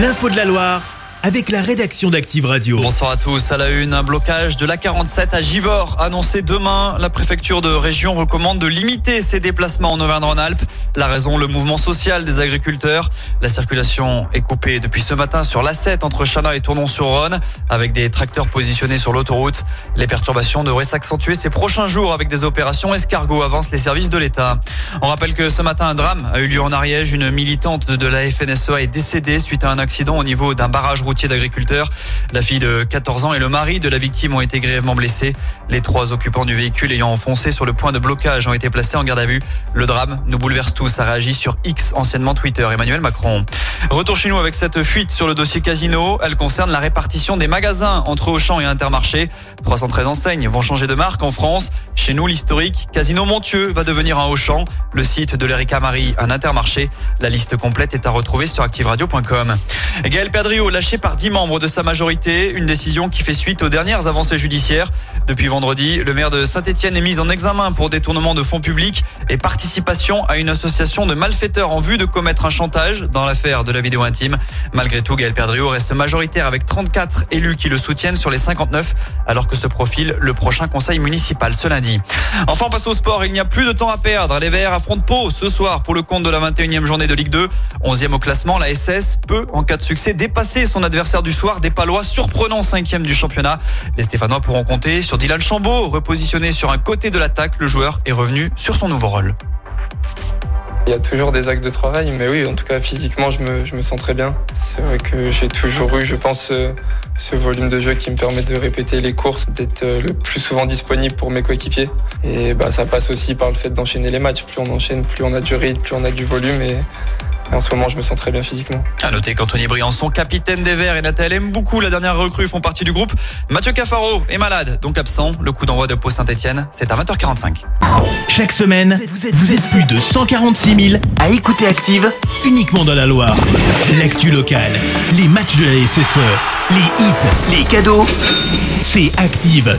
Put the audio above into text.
L'info de la Loire avec la rédaction d'Active Radio. Bonsoir à tous. À la une, un blocage de l'A47 à Givors annoncé demain. La préfecture de région recommande de limiter ses déplacements en Auvergne-Rhône-Alpes. La raison, le mouvement social des agriculteurs. La circulation est coupée depuis ce matin sur l'A7 entre Chana et Tournon-sur-Rhône avec des tracteurs positionnés sur l'autoroute. Les perturbations devraient s'accentuer ces prochains jours avec des opérations escargots, avancent les services de l'État. On rappelle que ce matin, un drame a eu lieu en Ariège. Une militante de la FNSEA est décédée suite à un accident au niveau d'un barrage d'agriculteurs. La fille de 14 ans et le mari de la victime ont été grièvement blessés. Les trois occupants du véhicule ayant enfoncé sur le point de blocage ont été placés en garde à vue. Le drame nous bouleverse tous, a réagi sur X, anciennement Twitter, Emmanuel Macron. Retour chez nous avec cette fuite sur le dossier Casino. Elle concerne la répartition des magasins entre Auchan et Intermarché. 313 enseignes vont changer de marque en France. Chez nous, l'historique Casino Montieux va devenir un Auchan. Le site de l'Erika Marie, un Intermarché. La liste complète est à retrouver sur activeradio.com. Gaël Perdriau, lâché par 10 membres de sa majorité. Une décision qui fait suite aux dernières avancées judiciaires. Depuis vendredi, le maire de Saint-Etienne est mis en examen pour détournement de fonds publics et participation à une association de malfaiteurs en vue de commettre un chantage dans l'affaire de la vidéo intime. Malgré tout, Gaël Perdriau reste majoritaire avec 34 élus qui le soutiennent sur les 59, alors que se profile le prochain conseil municipal ce lundi. Enfin, on passe au sport. Il n'y a plus de temps à perdre. Les Verts affrontent Pau ce soir pour le compte de la 21e journée de Ligue 2. 11e au classement, la SS peut, en cas de succès, dépasser son adversaire du soir, des Palois, surprenant 5e du championnat. Les Stéphanois pourront compter sur Dylan Chambaud, repositionné sur un côté de l'attaque. Le joueur est revenu sur son nouveau rôle. Il y a toujours des axes de travail, mais oui, en tout cas physiquement, je me, sens très bien. C'est vrai que j'ai toujours eu, je pense, ce, ce volume de jeu qui me permet de répéter les courses, d'être euh, le plus souvent disponible pour mes coéquipiers. Et bah, ça passe aussi par le fait d'enchaîner les matchs. Plus on enchaîne, plus on a du rythme, plus on a du volume. Et en ce moment, je me sens très bien physiquement. À noter qu'Anthony Briançon, capitaine des Verts et Nathalie aime beaucoup la dernière recrue font partie du groupe. Mathieu Cafaro est malade, donc absent. Le coup d'envoi de Pau Saint-Etienne, c'est à 20h45. Chaque semaine, vous êtes plus de 146 000 à écouter Active uniquement dans la Loire. L'actu locale, les matchs de la SSE, les hits, les cadeaux, c'est Active.